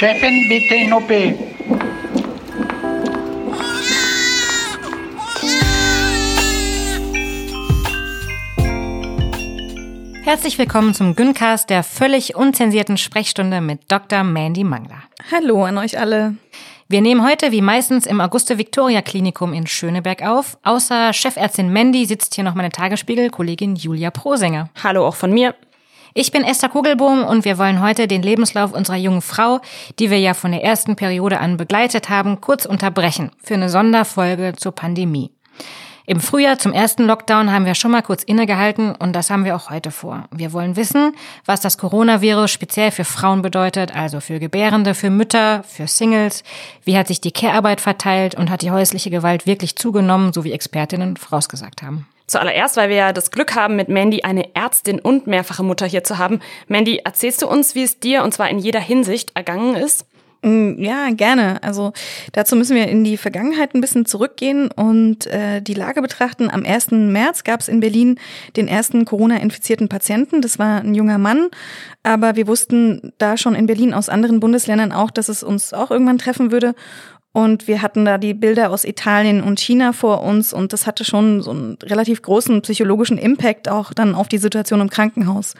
Chefin, bitte in OP. Herzlich willkommen zum Güncast der völlig unzensierten Sprechstunde mit Dr. Mandy Mangler. Hallo an euch alle. Wir nehmen heute wie meistens im Auguste Victoria Klinikum in Schöneberg auf. Außer Chefärztin Mandy sitzt hier noch meine Tagesspiegel-Kollegin Julia Prosänger. Hallo auch von mir. Ich bin Esther Kugelbohm und wir wollen heute den Lebenslauf unserer jungen Frau, die wir ja von der ersten Periode an begleitet haben, kurz unterbrechen für eine Sonderfolge zur Pandemie. Im Frühjahr zum ersten Lockdown haben wir schon mal kurz innegehalten und das haben wir auch heute vor. Wir wollen wissen, was das Coronavirus speziell für Frauen bedeutet, also für Gebärende, für Mütter, für Singles. Wie hat sich die Care-Arbeit verteilt und hat die häusliche Gewalt wirklich zugenommen, so wie Expertinnen vorausgesagt haben. Zuallererst, weil wir ja das Glück haben, mit Mandy eine Ärztin und mehrfache Mutter hier zu haben. Mandy, erzählst du uns, wie es dir und zwar in jeder Hinsicht ergangen ist? Mm, ja, gerne. Also dazu müssen wir in die Vergangenheit ein bisschen zurückgehen und äh, die Lage betrachten. Am 1. März gab es in Berlin den ersten Corona-infizierten Patienten. Das war ein junger Mann, aber wir wussten da schon in Berlin aus anderen Bundesländern auch, dass es uns auch irgendwann treffen würde. Und wir hatten da die Bilder aus Italien und China vor uns und das hatte schon so einen relativ großen psychologischen Impact auch dann auf die Situation im Krankenhaus.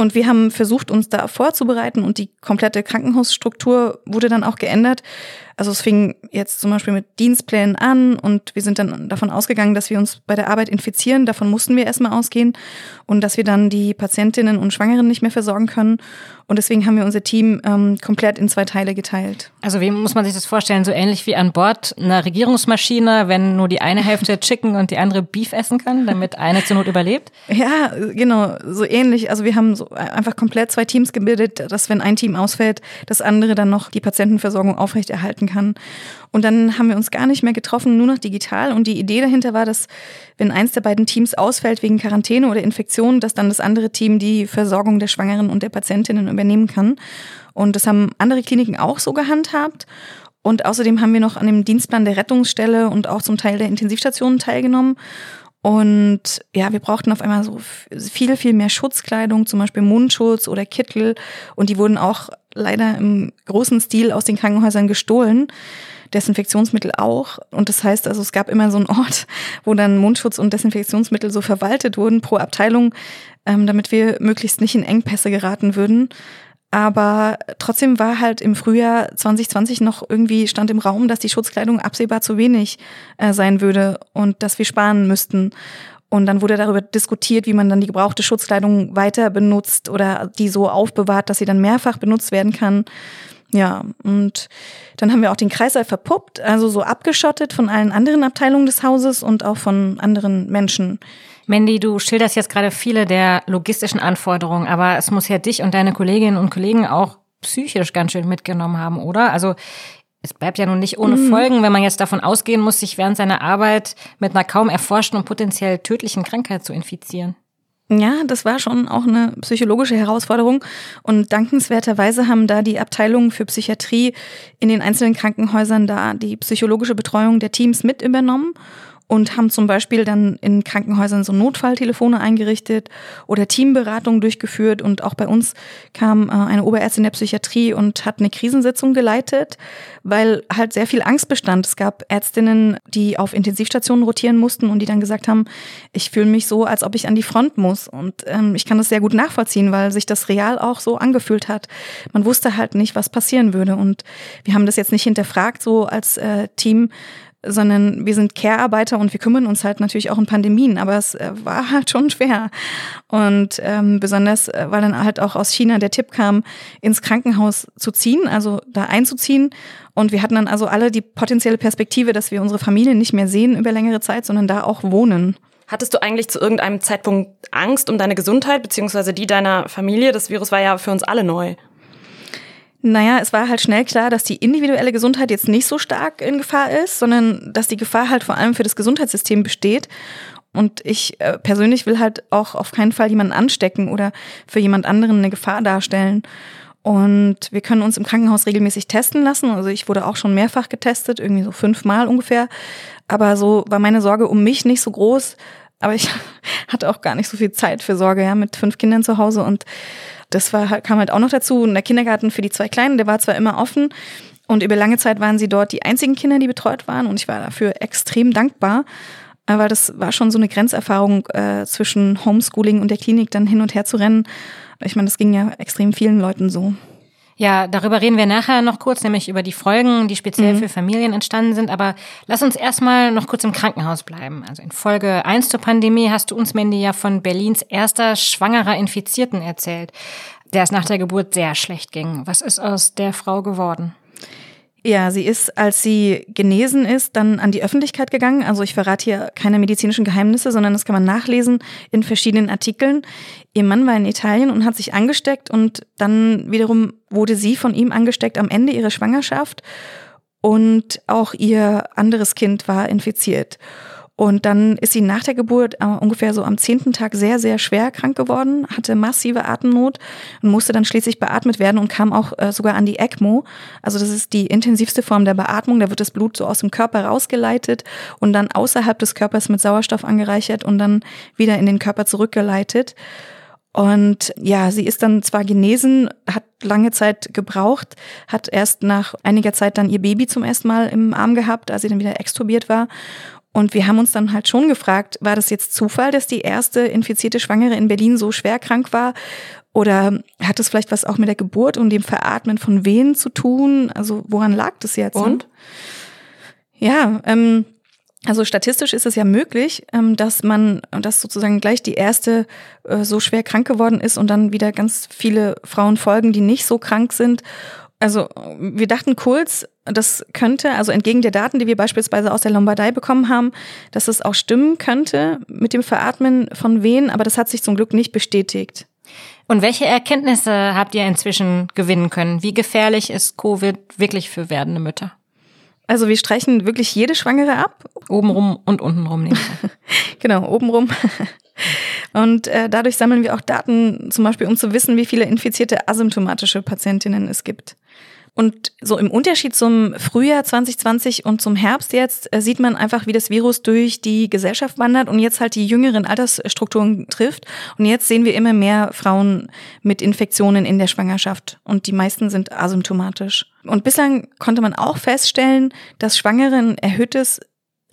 Und wir haben versucht, uns da vorzubereiten und die komplette Krankenhausstruktur wurde dann auch geändert. Also es fing jetzt zum Beispiel mit Dienstplänen an und wir sind dann davon ausgegangen, dass wir uns bei der Arbeit infizieren. Davon mussten wir erstmal ausgehen und dass wir dann die Patientinnen und Schwangeren nicht mehr versorgen können. Und deswegen haben wir unser Team ähm, komplett in zwei Teile geteilt. Also wie muss man sich das vorstellen? So ähnlich wie an Bord einer Regierungsmaschine, wenn nur die eine Hälfte Chicken und die andere Beef essen kann, damit eine zur Not überlebt? Ja, genau, so ähnlich. Also wir haben so einfach komplett zwei Teams gebildet, dass wenn ein Team ausfällt, das andere dann noch die Patientenversorgung aufrechterhalten kann. Und dann haben wir uns gar nicht mehr getroffen, nur noch digital. Und die Idee dahinter war, dass wenn eins der beiden Teams ausfällt wegen Quarantäne oder Infektion, dass dann das andere Team die Versorgung der Schwangeren und der Patientinnen übernehmen kann. Und das haben andere Kliniken auch so gehandhabt. Und außerdem haben wir noch an dem Dienstplan der Rettungsstelle und auch zum Teil der Intensivstationen teilgenommen. Und ja, wir brauchten auf einmal so viel, viel mehr Schutzkleidung, zum Beispiel Mundschutz oder Kittel. Und die wurden auch leider im großen Stil aus den Krankenhäusern gestohlen. Desinfektionsmittel auch. Und das heißt also, es gab immer so einen Ort, wo dann Mundschutz und Desinfektionsmittel so verwaltet wurden pro Abteilung, ähm, damit wir möglichst nicht in Engpässe geraten würden. Aber trotzdem war halt im Frühjahr 2020 noch irgendwie stand im Raum, dass die Schutzkleidung absehbar zu wenig äh, sein würde und dass wir sparen müssten. Und dann wurde darüber diskutiert, wie man dann die gebrauchte Schutzkleidung weiter benutzt oder die so aufbewahrt, dass sie dann mehrfach benutzt werden kann. Ja, und dann haben wir auch den Kreißsaal verpuppt, also so abgeschottet von allen anderen Abteilungen des Hauses und auch von anderen Menschen. Mandy, du schilderst jetzt gerade viele der logistischen Anforderungen, aber es muss ja dich und deine Kolleginnen und Kollegen auch psychisch ganz schön mitgenommen haben, oder? Also es bleibt ja nun nicht ohne mhm. Folgen, wenn man jetzt davon ausgehen muss, sich während seiner Arbeit mit einer kaum erforschten und potenziell tödlichen Krankheit zu infizieren. Ja, das war schon auch eine psychologische Herausforderung. Und dankenswerterweise haben da die Abteilungen für Psychiatrie in den einzelnen Krankenhäusern da die psychologische Betreuung der Teams mit übernommen und haben zum Beispiel dann in Krankenhäusern so Notfalltelefone eingerichtet oder Teamberatung durchgeführt. Und auch bei uns kam äh, eine Oberärztin der Psychiatrie und hat eine Krisensitzung geleitet, weil halt sehr viel Angst bestand. Es gab Ärztinnen, die auf Intensivstationen rotieren mussten und die dann gesagt haben, ich fühle mich so, als ob ich an die Front muss. Und ähm, ich kann das sehr gut nachvollziehen, weil sich das real auch so angefühlt hat. Man wusste halt nicht, was passieren würde. Und wir haben das jetzt nicht hinterfragt, so als äh, Team, sondern wir sind Care-Arbeiter und wir kümmern uns halt natürlich auch in Pandemien, aber es äh, war halt schon schwer. Und ähm, besonders, äh, weil dann halt auch aus China der Tipp kam, ins Krankenhaus zu ziehen, also da einzuziehen. Und wir hatten dann also alle die potenzielle Perspektive, dass wir unsere Familie nicht mehr sehen über längere Zeit, sondern da auch wohnen. Hattest du eigentlich zu irgendeinem Zeitpunkt Angst um deine Gesundheit beziehungsweise die deiner Familie? Das Virus war ja für uns alle neu. Naja, es war halt schnell klar, dass die individuelle Gesundheit jetzt nicht so stark in Gefahr ist, sondern dass die Gefahr halt vor allem für das Gesundheitssystem besteht. Und ich äh, persönlich will halt auch auf keinen Fall jemanden anstecken oder für jemand anderen eine Gefahr darstellen. Und wir können uns im Krankenhaus regelmäßig testen lassen. Also ich wurde auch schon mehrfach getestet, irgendwie so fünfmal ungefähr. Aber so war meine Sorge um mich nicht so groß. Aber ich hatte auch gar nicht so viel Zeit für Sorge, ja, mit fünf Kindern zu Hause. Und das war, kam halt auch noch dazu. Und der Kindergarten für die zwei Kleinen, der war zwar immer offen. Und über lange Zeit waren sie dort die einzigen Kinder, die betreut waren. Und ich war dafür extrem dankbar. Aber das war schon so eine Grenzerfahrung äh, zwischen Homeschooling und der Klinik dann hin und her zu rennen. Ich meine, das ging ja extrem vielen Leuten so. Ja, darüber reden wir nachher noch kurz, nämlich über die Folgen, die speziell mhm. für Familien entstanden sind. Aber lass uns erstmal noch kurz im Krankenhaus bleiben. Also in Folge 1 zur Pandemie hast du uns, Mandy, ja von Berlins erster schwangerer Infizierten erzählt, der es nach der Geburt sehr schlecht ging. Was ist aus der Frau geworden? Ja, sie ist, als sie genesen ist, dann an die Öffentlichkeit gegangen. Also ich verrate hier keine medizinischen Geheimnisse, sondern das kann man nachlesen in verschiedenen Artikeln. Ihr Mann war in Italien und hat sich angesteckt und dann wiederum wurde sie von ihm angesteckt am Ende ihrer Schwangerschaft und auch ihr anderes Kind war infiziert. Und dann ist sie nach der Geburt äh, ungefähr so am zehnten Tag sehr, sehr schwer krank geworden, hatte massive Atemnot und musste dann schließlich beatmet werden und kam auch äh, sogar an die ECMO. Also das ist die intensivste Form der Beatmung. Da wird das Blut so aus dem Körper rausgeleitet und dann außerhalb des Körpers mit Sauerstoff angereichert und dann wieder in den Körper zurückgeleitet. Und ja, sie ist dann zwar genesen, hat lange Zeit gebraucht, hat erst nach einiger Zeit dann ihr Baby zum ersten Mal im Arm gehabt, als sie dann wieder extubiert war. Und wir haben uns dann halt schon gefragt, war das jetzt Zufall, dass die erste infizierte Schwangere in Berlin so schwer krank war? Oder hat es vielleicht was auch mit der Geburt und dem Veratmen von Wehen zu tun? Also woran lag das jetzt? Und? Ja, ähm, also statistisch ist es ja möglich, ähm, dass man, dass sozusagen gleich die erste äh, so schwer krank geworden ist und dann wieder ganz viele Frauen folgen, die nicht so krank sind also wir dachten kurz, das könnte, also entgegen der Daten, die wir beispielsweise aus der Lombardei bekommen haben, dass es auch stimmen könnte mit dem Veratmen von Wehen, aber das hat sich zum Glück nicht bestätigt. Und welche Erkenntnisse habt ihr inzwischen gewinnen können? Wie gefährlich ist Covid wirklich für werdende Mütter? Also wir streichen wirklich jede Schwangere ab. Obenrum und untenrum. genau, obenrum. Und äh, dadurch sammeln wir auch Daten, zum Beispiel um zu wissen, wie viele infizierte asymptomatische Patientinnen es gibt. Und so im Unterschied zum Frühjahr 2020 und zum Herbst jetzt äh, sieht man einfach, wie das Virus durch die Gesellschaft wandert und jetzt halt die jüngeren Altersstrukturen trifft. Und jetzt sehen wir immer mehr Frauen mit Infektionen in der Schwangerschaft und die meisten sind asymptomatisch. Und bislang konnte man auch feststellen, dass Schwangeren erhöhtes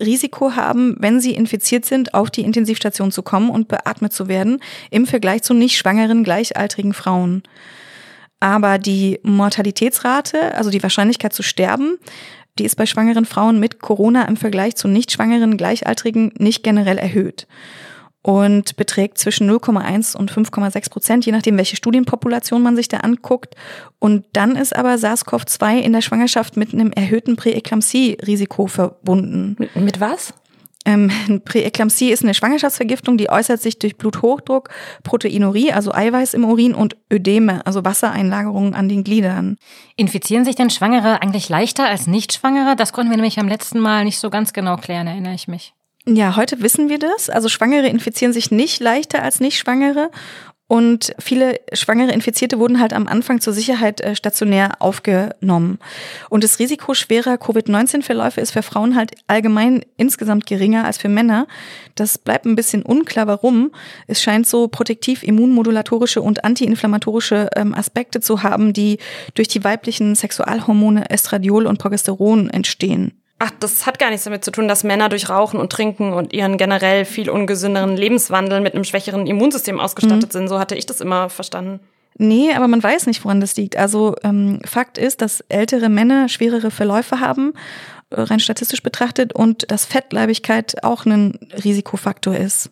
Risiko haben, wenn sie infiziert sind, auf die Intensivstation zu kommen und beatmet zu werden, im Vergleich zu nicht schwangeren gleichaltrigen Frauen. Aber die Mortalitätsrate, also die Wahrscheinlichkeit zu sterben, die ist bei schwangeren Frauen mit Corona im Vergleich zu nicht schwangeren Gleichaltrigen nicht generell erhöht und beträgt zwischen 0,1 und 5,6 Prozent, je nachdem, welche Studienpopulation man sich da anguckt. Und dann ist aber SARS-CoV-2 in der Schwangerschaft mit einem erhöhten Präeklampsie-Risiko verbunden. Mit, mit was? Ähm, Präeklampsie ist eine Schwangerschaftsvergiftung, die äußert sich durch Bluthochdruck, Proteinurie, also Eiweiß im Urin und Ödeme, also Wassereinlagerungen an den Gliedern. Infizieren sich denn Schwangere eigentlich leichter als Nicht-Schwangere? Das konnten wir nämlich am letzten Mal nicht so ganz genau klären, erinnere ich mich. Ja, heute wissen wir das. Also Schwangere infizieren sich nicht leichter als Nicht-Schwangere. Und viele schwangere Infizierte wurden halt am Anfang zur Sicherheit äh, stationär aufgenommen. Und das Risiko schwerer Covid-19-Verläufe ist für Frauen halt allgemein insgesamt geringer als für Männer. Das bleibt ein bisschen unklar, warum. Es scheint so protektiv immunmodulatorische und antiinflammatorische ähm, Aspekte zu haben, die durch die weiblichen Sexualhormone Estradiol und Progesteron entstehen. Ach, das hat gar nichts damit zu tun, dass Männer durch Rauchen und Trinken und ihren generell viel ungesünderen Lebenswandel mit einem schwächeren Immunsystem ausgestattet mhm. sind. So hatte ich das immer verstanden. Nee, aber man weiß nicht, woran das liegt. Also ähm, Fakt ist, dass ältere Männer schwerere Verläufe haben, äh, rein statistisch betrachtet, und dass Fettleibigkeit auch ein Risikofaktor ist.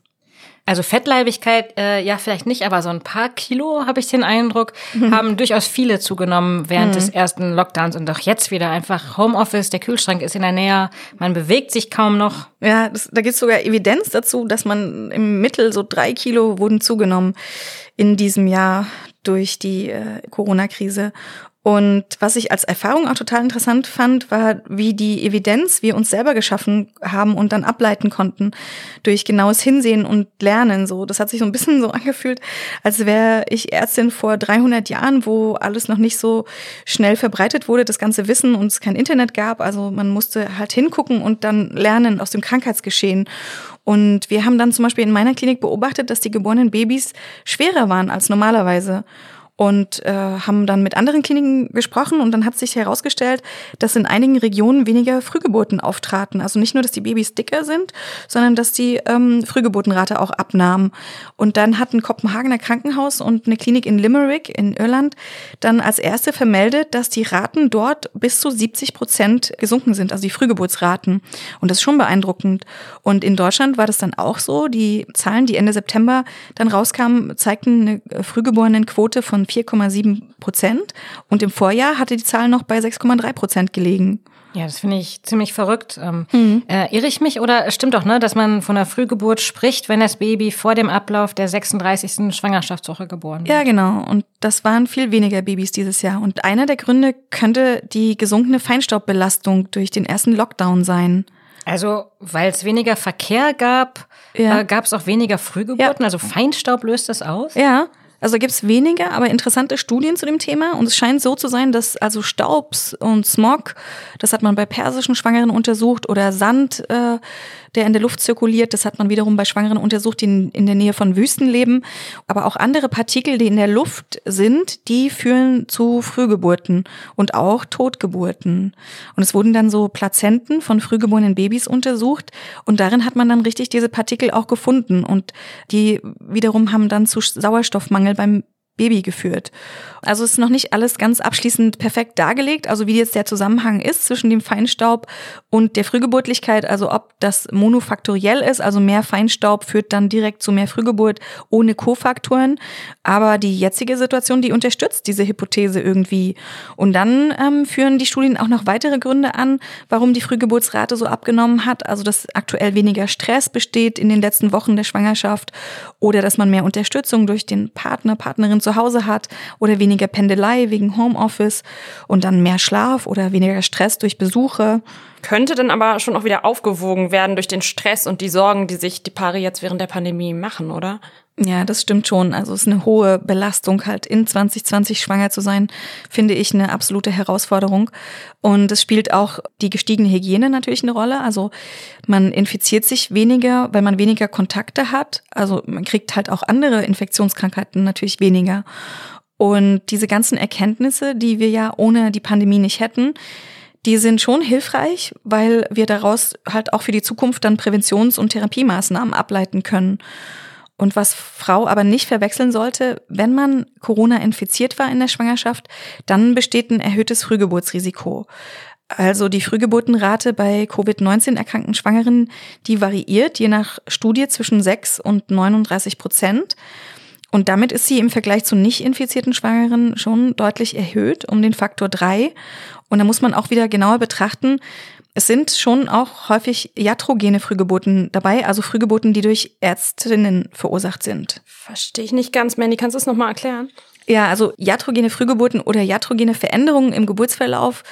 Also Fettleibigkeit, äh, ja, vielleicht nicht, aber so ein paar Kilo, habe ich den Eindruck, mhm. haben durchaus viele zugenommen während mhm. des ersten Lockdowns und auch jetzt wieder einfach Homeoffice, der Kühlschrank ist in der Nähe, man bewegt sich kaum noch. Ja, das, da gibt es sogar Evidenz dazu, dass man im Mittel so drei Kilo wurden zugenommen in diesem Jahr durch die äh, Corona-Krise. Und was ich als Erfahrung auch total interessant fand, war, wie die Evidenz wir uns selber geschaffen haben und dann ableiten konnten durch genaues Hinsehen und Lernen. So, das hat sich so ein bisschen so angefühlt, als wäre ich Ärztin vor 300 Jahren, wo alles noch nicht so schnell verbreitet wurde, das ganze Wissen und es kein Internet gab. Also man musste halt hingucken und dann lernen aus dem Krankheitsgeschehen. Und wir haben dann zum Beispiel in meiner Klinik beobachtet, dass die geborenen Babys schwerer waren als normalerweise und äh, haben dann mit anderen Kliniken gesprochen und dann hat sich herausgestellt, dass in einigen Regionen weniger Frühgeburten auftraten. Also nicht nur, dass die Babys dicker sind, sondern dass die ähm, Frühgeburtenrate auch abnahm. Und dann hat ein Kopenhagener Krankenhaus und eine Klinik in Limerick in Irland dann als erste vermeldet, dass die Raten dort bis zu 70 Prozent gesunken sind, also die Frühgeburtsraten. Und das ist schon beeindruckend. Und in Deutschland war das dann auch so. Die Zahlen, die Ende September dann rauskamen, zeigten eine Frühgeborenenquote von 4,7 Prozent und im Vorjahr hatte die Zahl noch bei 6,3 Prozent gelegen. Ja, das finde ich ziemlich verrückt. Ähm, mhm. äh, irre ich mich oder stimmt doch, ne, dass man von einer Frühgeburt spricht, wenn das Baby vor dem Ablauf der 36. Schwangerschaftswoche geboren wird? Ja, genau. Und das waren viel weniger Babys dieses Jahr. Und einer der Gründe könnte die gesunkene Feinstaubbelastung durch den ersten Lockdown sein. Also, weil es weniger Verkehr gab, ja. äh, gab es auch weniger Frühgeburten. Ja. Also Feinstaub löst das aus? Ja. Also gibt es wenige, aber interessante Studien zu dem Thema. Und es scheint so zu sein, dass also Staubs und Smog, das hat man bei persischen Schwangeren untersucht, oder Sand, äh, der in der Luft zirkuliert. Das hat man wiederum bei Schwangeren untersucht, die in, der Nähe von Wüsten leben. Aber auch andere Partikel, die in der Luft sind, die führen zu Frühgeburten und auch Totgeburten. Und es wurden dann so Plazenten von frühgeborenen Babys untersucht und darin hat man dann richtig diese Partikel auch gefunden und die wiederum haben dann zu Sauerstoffmangel beim Baby geführt. Also ist noch nicht alles ganz abschließend perfekt dargelegt, also wie jetzt der Zusammenhang ist zwischen dem Feinstaub und der Frühgeburtlichkeit, also ob das monofaktoriell ist, also mehr Feinstaub führt dann direkt zu mehr Frühgeburt ohne Kofaktoren. Aber die jetzige Situation, die unterstützt diese Hypothese irgendwie. Und dann ähm, führen die Studien auch noch weitere Gründe an, warum die Frühgeburtsrate so abgenommen hat. Also dass aktuell weniger Stress besteht in den letzten Wochen der Schwangerschaft oder dass man mehr Unterstützung durch den Partner, Partnerin zu Hause hat oder weniger Pendelei wegen Homeoffice und dann mehr Schlaf oder weniger Stress durch Besuche. Könnte dann aber schon auch wieder aufgewogen werden durch den Stress und die Sorgen, die sich die Paare jetzt während der Pandemie machen, oder? Ja, das stimmt schon. Also es ist eine hohe Belastung, halt in 2020 schwanger zu sein, finde ich eine absolute Herausforderung. Und es spielt auch die gestiegene Hygiene natürlich eine Rolle. Also man infiziert sich weniger, weil man weniger Kontakte hat. Also man kriegt halt auch andere Infektionskrankheiten natürlich weniger. Und diese ganzen Erkenntnisse, die wir ja ohne die Pandemie nicht hätten, die sind schon hilfreich, weil wir daraus halt auch für die Zukunft dann Präventions- und Therapiemaßnahmen ableiten können. Und was Frau aber nicht verwechseln sollte, wenn man Corona infiziert war in der Schwangerschaft, dann besteht ein erhöhtes Frühgeburtsrisiko. Also die Frühgeburtenrate bei Covid-19 erkrankten Schwangeren, die variiert je nach Studie zwischen 6 und 39 Prozent. Und damit ist sie im Vergleich zu nicht infizierten Schwangeren schon deutlich erhöht, um den Faktor 3. Und da muss man auch wieder genauer betrachten, es sind schon auch häufig iatrogene Frühgeburten dabei, also Frühgeburten, die durch Ärztinnen verursacht sind. Verstehe ich nicht ganz, Mandy. Kannst du es nochmal erklären? Ja, also iatrogene Frühgeburten oder iatrogene Veränderungen im Geburtsverlauf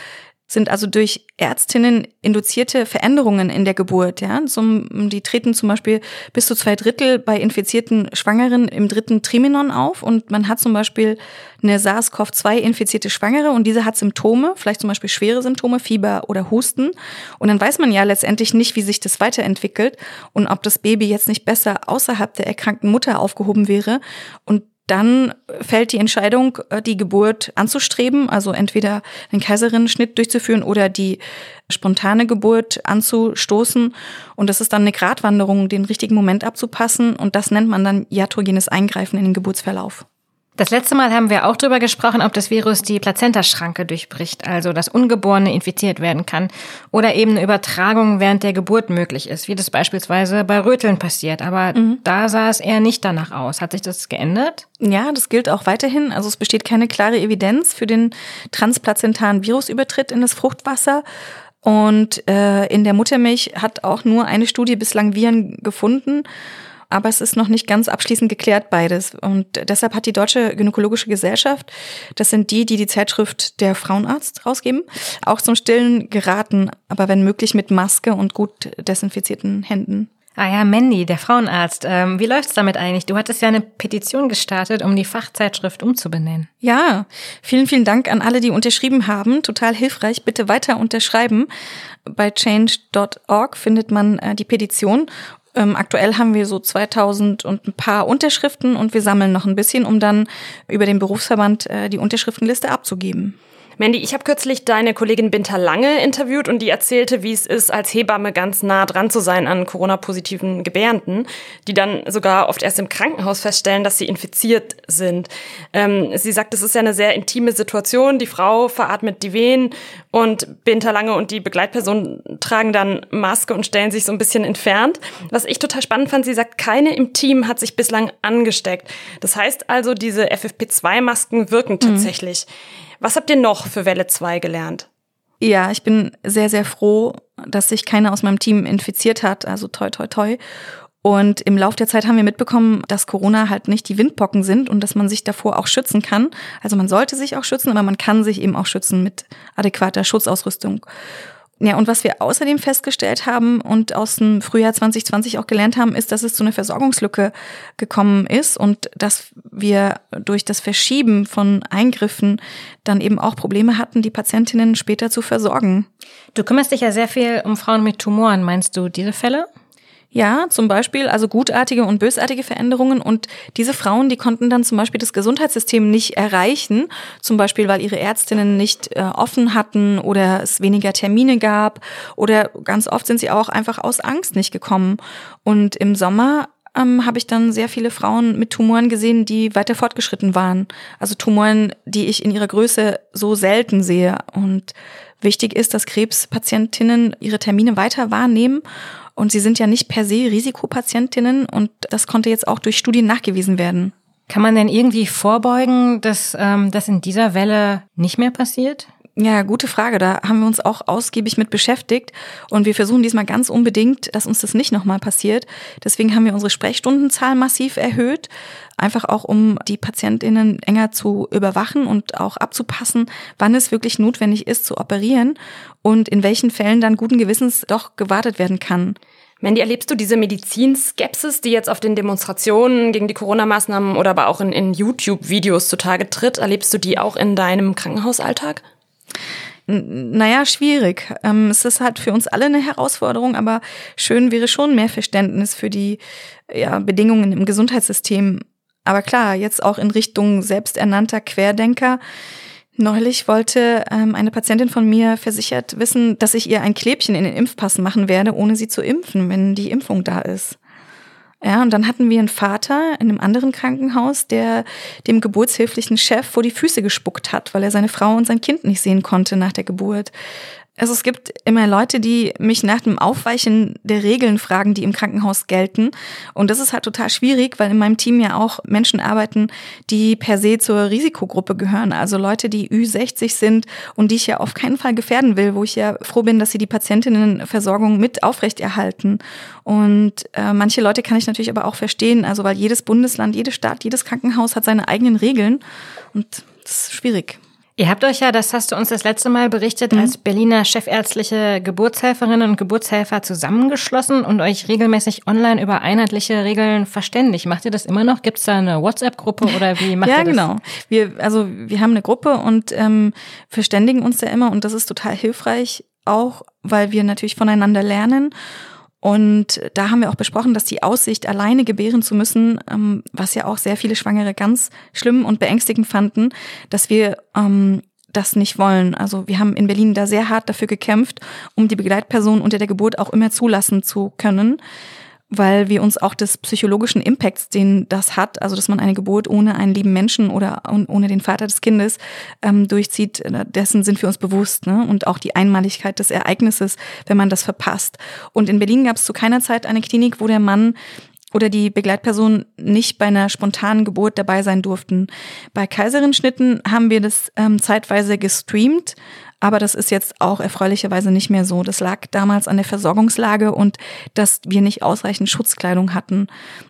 sind also durch Ärztinnen induzierte Veränderungen in der Geburt. Ja? Zum, die treten zum Beispiel bis zu zwei Drittel bei infizierten Schwangeren im dritten Trimenon auf und man hat zum Beispiel eine SARS-CoV-2-infizierte Schwangere und diese hat Symptome, vielleicht zum Beispiel schwere Symptome, Fieber oder Husten. Und dann weiß man ja letztendlich nicht, wie sich das weiterentwickelt und ob das Baby jetzt nicht besser außerhalb der erkrankten Mutter aufgehoben wäre. Und dann fällt die Entscheidung, äh, die Geburt anzustreben, also entweder einen Kaiserinnenschnitt durchzuführen oder die spontane Geburt anzustoßen. Und das ist dann eine Gratwanderung, den richtigen Moment abzupassen. Und das nennt man dann iatrogenes Eingreifen in den Geburtsverlauf. Das letzte Mal haben wir auch darüber gesprochen, ob das Virus die Plazentaschranke durchbricht, also dass Ungeborene infiziert werden kann oder eben eine Übertragung während der Geburt möglich ist, wie das beispielsweise bei Röteln passiert. Aber mhm. da sah es eher nicht danach aus. Hat sich das geändert? Ja, das gilt auch weiterhin. Also es besteht keine klare Evidenz für den transplazentaren Virusübertritt in das Fruchtwasser. Und äh, in der Muttermilch hat auch nur eine Studie bislang Viren gefunden. Aber es ist noch nicht ganz abschließend geklärt beides. Und deshalb hat die Deutsche Gynäkologische Gesellschaft, das sind die, die die Zeitschrift der Frauenarzt rausgeben, auch zum Stillen geraten, aber wenn möglich mit Maske und gut desinfizierten Händen. Ah ja, Mandy, der Frauenarzt. Ähm, wie läuft's damit eigentlich? Du hattest ja eine Petition gestartet, um die Fachzeitschrift umzubenennen. Ja, vielen, vielen Dank an alle, die unterschrieben haben. Total hilfreich. Bitte weiter unterschreiben. Bei change.org findet man äh, die Petition. Ähm, aktuell haben wir so 2000 und ein paar Unterschriften und wir sammeln noch ein bisschen, um dann über den Berufsverband äh, die Unterschriftenliste abzugeben. Mandy, ich habe kürzlich deine Kollegin Binta Lange interviewt und die erzählte, wie es ist, als Hebamme ganz nah dran zu sein an Corona-positiven Gebärenden, die dann sogar oft erst im Krankenhaus feststellen, dass sie infiziert sind. Ähm, sie sagt, es ist ja eine sehr intime Situation. Die Frau veratmet die Wehen und Binta Lange und die Begleitperson tragen dann Maske und stellen sich so ein bisschen entfernt. Was ich total spannend fand, sie sagt, keine im Team hat sich bislang angesteckt. Das heißt also, diese FFP2-Masken wirken mhm. tatsächlich. Mhm. Was habt ihr noch für Welle 2 gelernt? Ja, ich bin sehr, sehr froh, dass sich keiner aus meinem Team infiziert hat. Also toi, toi, toi. Und im Lauf der Zeit haben wir mitbekommen, dass Corona halt nicht die Windpocken sind und dass man sich davor auch schützen kann. Also man sollte sich auch schützen, aber man kann sich eben auch schützen mit adäquater Schutzausrüstung. Ja, und was wir außerdem festgestellt haben und aus dem Frühjahr 2020 auch gelernt haben, ist, dass es zu einer Versorgungslücke gekommen ist und dass wir durch das Verschieben von Eingriffen dann eben auch Probleme hatten, die Patientinnen später zu versorgen. Du kümmerst dich ja sehr viel um Frauen mit Tumoren. Meinst du diese Fälle? Ja, zum Beispiel also gutartige und bösartige Veränderungen. Und diese Frauen, die konnten dann zum Beispiel das Gesundheitssystem nicht erreichen, zum Beispiel weil ihre Ärztinnen nicht äh, offen hatten oder es weniger Termine gab oder ganz oft sind sie auch einfach aus Angst nicht gekommen. Und im Sommer ähm, habe ich dann sehr viele Frauen mit Tumoren gesehen, die weiter fortgeschritten waren. Also Tumoren, die ich in ihrer Größe so selten sehe. Und wichtig ist, dass Krebspatientinnen ihre Termine weiter wahrnehmen und sie sind ja nicht per se Risikopatientinnen und das konnte jetzt auch durch Studien nachgewiesen werden. Kann man denn irgendwie vorbeugen, dass ähm, das in dieser Welle nicht mehr passiert? Ja, gute Frage. Da haben wir uns auch ausgiebig mit beschäftigt und wir versuchen diesmal ganz unbedingt, dass uns das nicht nochmal passiert. Deswegen haben wir unsere Sprechstundenzahl massiv erhöht, einfach auch um die Patientinnen enger zu überwachen und auch abzupassen, wann es wirklich notwendig ist zu operieren und in welchen Fällen dann guten Gewissens doch gewartet werden kann. Mandy, erlebst du diese Medizinskepsis, die jetzt auf den Demonstrationen gegen die Corona-Maßnahmen oder aber auch in, in YouTube-Videos zutage tritt? Erlebst du die auch in deinem Krankenhausalltag? Naja, schwierig. Ähm, es ist halt für uns alle eine Herausforderung, aber schön wäre schon mehr Verständnis für die ja, Bedingungen im Gesundheitssystem. Aber klar, jetzt auch in Richtung selbsternannter Querdenker. Neulich wollte ähm, eine Patientin von mir versichert wissen, dass ich ihr ein Klebchen in den Impfpass machen werde, ohne sie zu impfen, wenn die Impfung da ist. Ja, und dann hatten wir einen Vater in einem anderen Krankenhaus, der dem geburtshilflichen Chef vor die Füße gespuckt hat, weil er seine Frau und sein Kind nicht sehen konnte nach der Geburt. Also es gibt immer Leute, die mich nach dem Aufweichen der Regeln fragen, die im Krankenhaus gelten. Und das ist halt total schwierig, weil in meinem Team ja auch Menschen arbeiten, die per se zur Risikogruppe gehören. Also Leute, die Ü60 sind und die ich ja auf keinen Fall gefährden will, wo ich ja froh bin, dass sie die Patientinnenversorgung mit aufrechterhalten. Und äh, manche Leute kann ich natürlich aber auch verstehen, also weil jedes Bundesland, jede Stadt, jedes Krankenhaus hat seine eigenen Regeln und das ist schwierig. Ihr habt euch ja, das hast du uns das letzte Mal berichtet, mhm. als Berliner chefärztliche Geburtshelferinnen und Geburtshelfer zusammengeschlossen und euch regelmäßig online über einheitliche Regeln verständigt. Macht ihr das immer noch? Gibt es da eine WhatsApp-Gruppe oder wie macht ja, ihr das? Ja, genau. Wir, also wir haben eine Gruppe und ähm, verständigen uns da immer und das ist total hilfreich, auch weil wir natürlich voneinander lernen und da haben wir auch besprochen, dass die Aussicht, alleine gebären zu müssen, ähm, was ja auch sehr viele Schwangere ganz schlimm und beängstigend fanden, dass wir ähm, das nicht wollen. Also wir haben in Berlin da sehr hart dafür gekämpft, um die Begleitperson unter der Geburt auch immer zulassen zu können weil wir uns auch des psychologischen Impacts, den das hat, also dass man eine Geburt ohne einen lieben Menschen oder ohne den Vater des Kindes ähm, durchzieht, äh, dessen sind wir uns bewusst. Ne? Und auch die Einmaligkeit des Ereignisses, wenn man das verpasst. Und in Berlin gab es zu keiner Zeit eine Klinik, wo der Mann oder die Begleitperson nicht bei einer spontanen Geburt dabei sein durften. Bei Kaiserinschnitten haben wir das ähm, zeitweise gestreamt, Aber das ist jetzt auch erfreulicherweise nicht mehr so. Das lag damals an der Versorgungslage und dass wir nicht ausreichend Schutzkleidung hatten.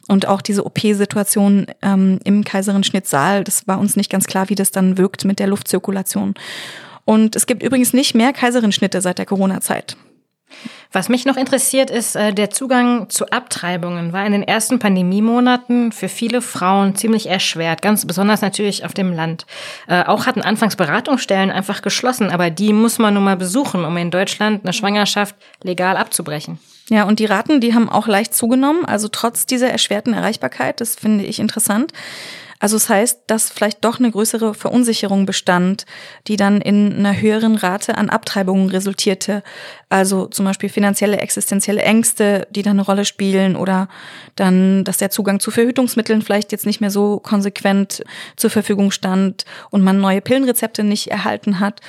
Und auch diese OP-Situation ähm, im Kaiserin-Schnittsaal, das war uns nicht ganz klar, wie das dann wirkt mit der Luftzirkulation. Und es gibt übrigens nicht mehr Kaiserin-Schnitte seit der Corona-Zeit. Was mich noch interessiert, ist äh, der Zugang zu Abtreibungen. War in den ersten Pandemiemonaten für viele Frauen ziemlich erschwert, ganz besonders natürlich auf dem Land. Äh, auch hatten anfangs Beratungsstellen einfach geschlossen, aber die muss man nun mal besuchen, um in Deutschland eine Schwangerschaft legal abzubrechen. Ja, und die Raten, die haben auch leicht zugenommen, also trotz dieser erschwerten Erreichbarkeit, das finde ich interessant. Also es das heißt, dass vielleicht doch eine größere Verunsicherung bestand, die dann in einer höheren Rate an Abtreibungen resultierte. Also zum Beispiel finanzielle, existenzielle Ängste, die dann eine Rolle spielen oder dann, dass der Zugang zu Verhütungsmitteln vielleicht jetzt nicht mehr so konsequent zur Verfügung stand und man neue Pillenrezepte nicht erhalten hat.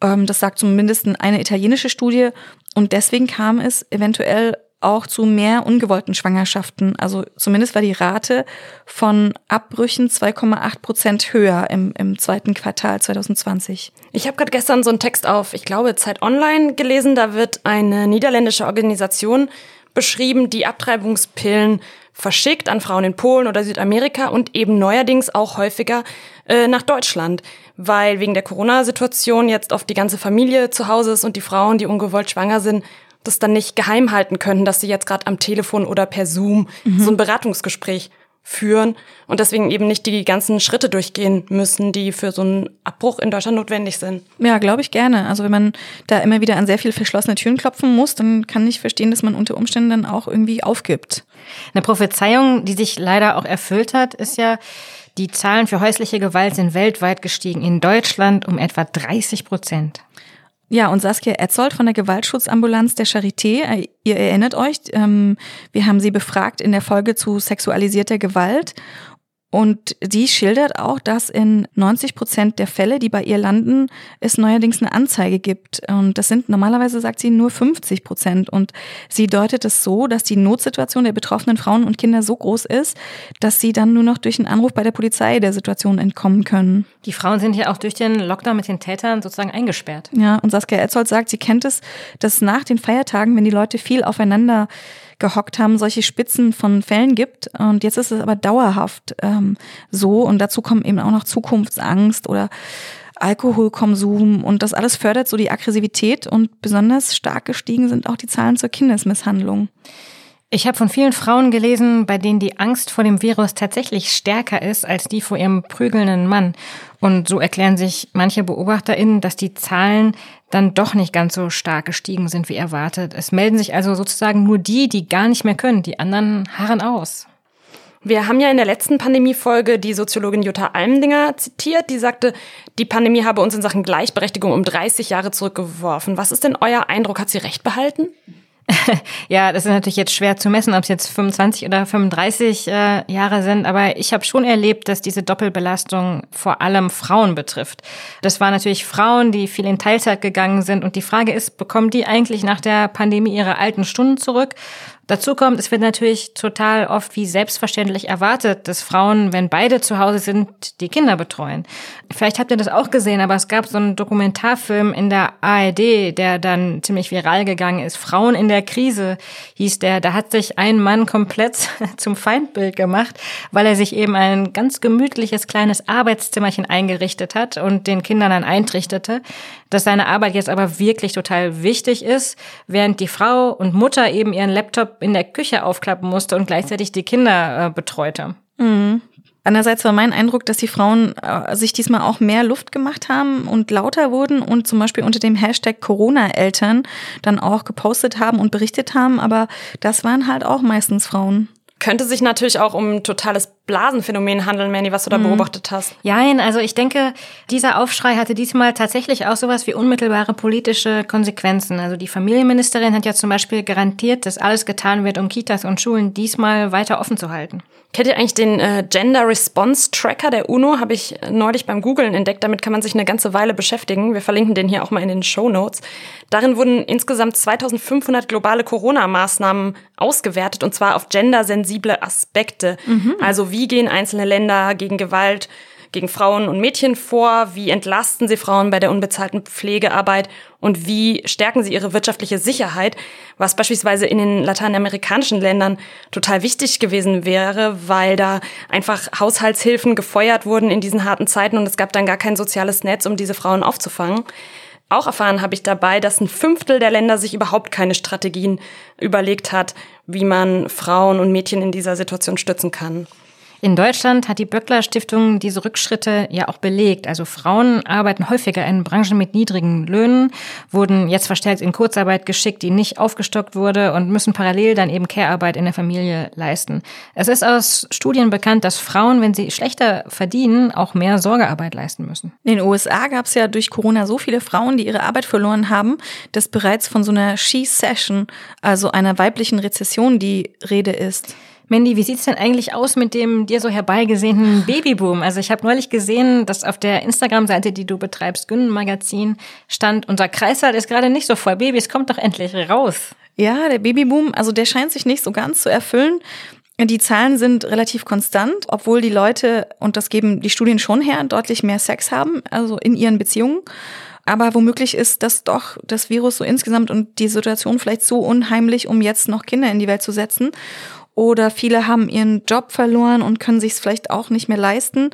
Ähm, das sagt zumindest eine italienische Studie. Und deswegen kam es eventuell auch zu mehr ungewollten Schwangerschaften. Also zumindest war die Rate von Abbrüchen 2,8 Prozent höher im, im zweiten Quartal 2020. Ich habe gerade gestern so einen Text auf, ich glaube, Zeit Online gelesen. Da wird eine niederländische Organisation beschrieben, die Abtreibungspillen verschickt an Frauen in Polen oder Südamerika und eben neuerdings auch häufiger äh, nach Deutschland, weil wegen der Corona-Situation jetzt oft die ganze Familie zu Hause ist und die Frauen, die ungewollt schwanger sind, das dann nicht geheim halten können, dass sie jetzt gerade am Telefon oder per Zoom mhm. so ein Beratungsgespräch führen und deswegen eben nicht die ganzen Schritte durchgehen müssen, die für so einen Abbruch in Deutschland notwendig sind. Ja, glaube ich gerne. Also wenn man da immer wieder an sehr viel verschlossene Türen klopfen muss, dann kann ich verstehen, dass man unter Umständen dann auch irgendwie aufgibt. Eine Prophezeiung, die sich leider auch erfüllt hat, ist ja, die Zahlen für häusliche Gewalt sind weltweit gestiegen. In Deutschland um etwa 30 Prozent. Ja, und Saskia Etzold von der Gewaltschutzambulanz der Charité, äh, ihr erinnert euch, ähm, wir haben sie befragt in der Folge zu sexualisierter Gewalt und sie schildert auch, dass in 90 Prozent der Fälle, die bei ihr landen, es neuerdings eine Anzeige gibt. Und das sind normalerweise, sagt sie, nur 50 Prozent. Und sie deutet es so, dass die Notsituation der betroffenen Frauen und Kinder so groß ist, dass sie dann nur noch durch einen Anruf bei der Polizei der Situation entkommen können. Die Frauen sind ja auch durch den Lockdown mit den Tätern sozusagen eingesperrt. Ja, und Saskia Etzold sagt, sie kennt es, dass nach den Feiertagen, wenn die Leute viel aufeinander gehockt haben, solche Spitzen von Fällen gibt. Und jetzt ist es aber dauerhaft ähm, so. Und dazu kommen eben auch noch Zukunftsangst oder Alkoholkonsum und das alles fördert so die Aggressivität und besonders stark gestiegen sind auch die Zahlen zur Kindesmisshandlung. Ich habe von vielen Frauen gelesen, bei denen die Angst vor dem Virus tatsächlich stärker ist als die vor ihrem prügelnden Mann. Und so erklären sich manche BeobachterInnen, dass die Zahlen dann doch nicht ganz so stark gestiegen sind wie erwartet. Es melden sich also sozusagen nur die, die gar nicht mehr können. Die anderen harren aus. Wir haben ja in der letzten Pandemiefolge die Soziologin Jutta Almendinger zitiert, die sagte, die Pandemie habe uns in Sachen Gleichberechtigung um 30 Jahre zurückgeworfen. Was ist denn euer Eindruck? Hat sie recht behalten? ja, das ist natürlich jetzt schwer zu messen, ob es jetzt 25 oder 35 äh, Jahre sind, aber ich habe schon erlebt, dass diese Doppelbelastung vor allem Frauen betrifft. Das waren natürlich Frauen, die viel in Teilzeit gegangen sind und die Frage ist, bekommen die eigentlich nach der Pandemie ihre alten Stunden zurück Dazu kommt, es wird natürlich total oft wie selbstverständlich erwartet, dass Frauen, wenn beide zu Hause sind, die Kinder betreuen. Vielleicht habt ihr das auch gesehen, aber es gab so einen Dokumentarfilm in der ARD, der dann ziemlich viral gegangen ist. Frauen in der Krise hieß der. Da hat sich ein Mann komplett zum Feindbild gemacht, weil er sich eben ein ganz gemütliches kleines Arbeitszimmerchen eingerichtet hat und den Kindern dann eintrichtete, dass seine Arbeit jetzt aber wirklich total wichtig ist, während die Frau und Mutter eben ihren Laptop in der Küche aufklappen musste und gleichzeitig die Kinder äh, betreute. Mhm. Andererseits war mein Eindruck, dass die Frauen äh, sich diesmal auch mehr Luft gemacht haben und lauter wurden und zum Beispiel unter dem Hashtag Corona-Eltern dann auch gepostet haben und berichtet haben, aber das waren halt auch meistens Frauen. Könnte sich natürlich auch um ein totales Blasenphänomen handeln, Manny, was du da mhm. beobachtet hast. Jein, also ich denke, dieser Aufschrei hatte diesmal tatsächlich auch sowas wie unmittelbare politische Konsequenzen. Also die Familienministerin hat ja zum Beispiel garantiert, dass alles getan wird, um Kitas und Schulen diesmal weiter offen zu halten. Kennt ihr eigentlich den äh, Gender Response Tracker der UNO? Habe ich neulich beim Googlen entdeckt. Damit kann man sich eine ganze Weile beschäftigen. Wir verlinken den hier auch mal in den Show Notes. Darin wurden insgesamt 2500 globale Corona-Maßnahmen ausgewertet und zwar auf gendersensible Aspekte. Mhm. Also wie gehen einzelne Länder gegen Gewalt gegen Frauen und Mädchen vor? Wie entlasten sie Frauen bei der unbezahlten Pflegearbeit? Und wie stärken sie ihre wirtschaftliche Sicherheit? Was beispielsweise in den lateinamerikanischen Ländern total wichtig gewesen wäre, weil da einfach Haushaltshilfen gefeuert wurden in diesen harten Zeiten und es gab dann gar kein soziales Netz, um diese Frauen aufzufangen. Auch erfahren habe ich dabei, dass ein Fünftel der Länder sich überhaupt keine Strategien überlegt hat, wie man Frauen und Mädchen in dieser Situation stützen kann. In Deutschland hat die Böckler Stiftung diese Rückschritte ja auch belegt. Also Frauen arbeiten häufiger in Branchen mit niedrigen Löhnen, wurden jetzt verstärkt in Kurzarbeit geschickt, die nicht aufgestockt wurde und müssen parallel dann eben Care-Arbeit in der Familie leisten. Es ist aus Studien bekannt, dass Frauen, wenn sie schlechter verdienen, auch mehr Sorgearbeit leisten müssen. In den USA gab es ja durch Corona so viele Frauen, die ihre Arbeit verloren haben, dass bereits von so einer She-Session, also einer weiblichen Rezession, die Rede ist. Mandy, wie sieht's denn eigentlich aus mit dem dir so herbeigesehnten Babyboom? Also ich habe neulich gesehen, dass auf der Instagram-Seite, die du betreibst, Günnen Magazin, stand, unser Kreißsaal ist gerade nicht so voll. Babys, kommt doch endlich raus. Ja, der Babyboom, also der scheint sich nicht so ganz zu erfüllen. Die Zahlen sind relativ konstant, obwohl die Leute, und das geben die Studien schon her, deutlich mehr Sex haben, also in ihren Beziehungen. Aber womöglich ist das doch das Virus so insgesamt und die Situation vielleicht so unheimlich, um jetzt noch Kinder in die Welt zu setzen oder viele haben ihren Job verloren und können sich es vielleicht auch nicht mehr leisten.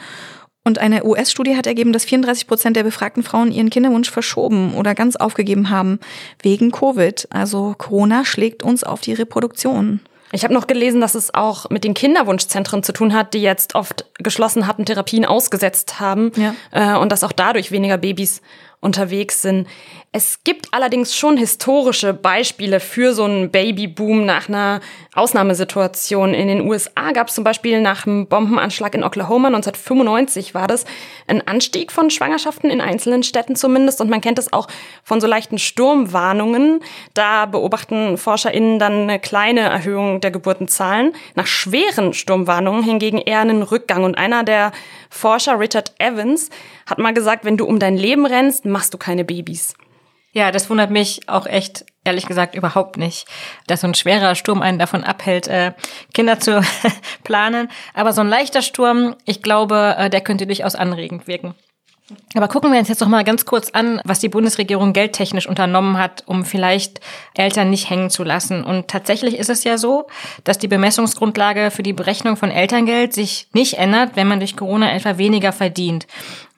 Und eine US-Studie hat ergeben, dass 34 Prozent der befragten Frauen ihren Kinderwunsch verschoben oder ganz aufgegeben haben wegen Covid. Also Corona schlägt uns auf die Reproduktion. Ich habe noch gelesen, dass es auch mit den Kinderwunschzentren zu tun hat, die jetzt oft geschlossen hatten, Therapien ausgesetzt haben ja. äh, und dass auch dadurch weniger Babys unterwegs sind. Es gibt allerdings schon historische Beispiele für so einen Babyboom nach einer Ausnahmesituation. In den USA gab es zum Beispiel nach dem Bombenanschlag in Oklahoma 1995 war das ein Anstieg von Schwangerschaften in einzelnen Städten zumindest. Und man kennt es auch von so leichten Sturmwarnungen. Da beobachten ForscherInnen dann eine kleine Erhöhung der Geburtenzahlen. Nach schweren Sturmwarnungen hingegen eher einen Rückgang. Und einer der Forscher, Richard Evans, hat mal gesagt, wenn du um dein Leben rennst, machst du keine Babys. Ja, das wundert mich auch echt, ehrlich gesagt, überhaupt nicht, dass so ein schwerer Sturm einen davon abhält, äh, Kinder zu planen. Aber so ein leichter Sturm, ich glaube, äh, der könnte durchaus anregend wirken. Aber gucken wir uns jetzt noch mal ganz kurz an, was die Bundesregierung geldtechnisch unternommen hat, um vielleicht Eltern nicht hängen zu lassen. Und tatsächlich ist es ja so, dass die Bemessungsgrundlage für die Berechnung von Elterngeld sich nicht ändert, wenn man durch Corona etwa weniger verdient.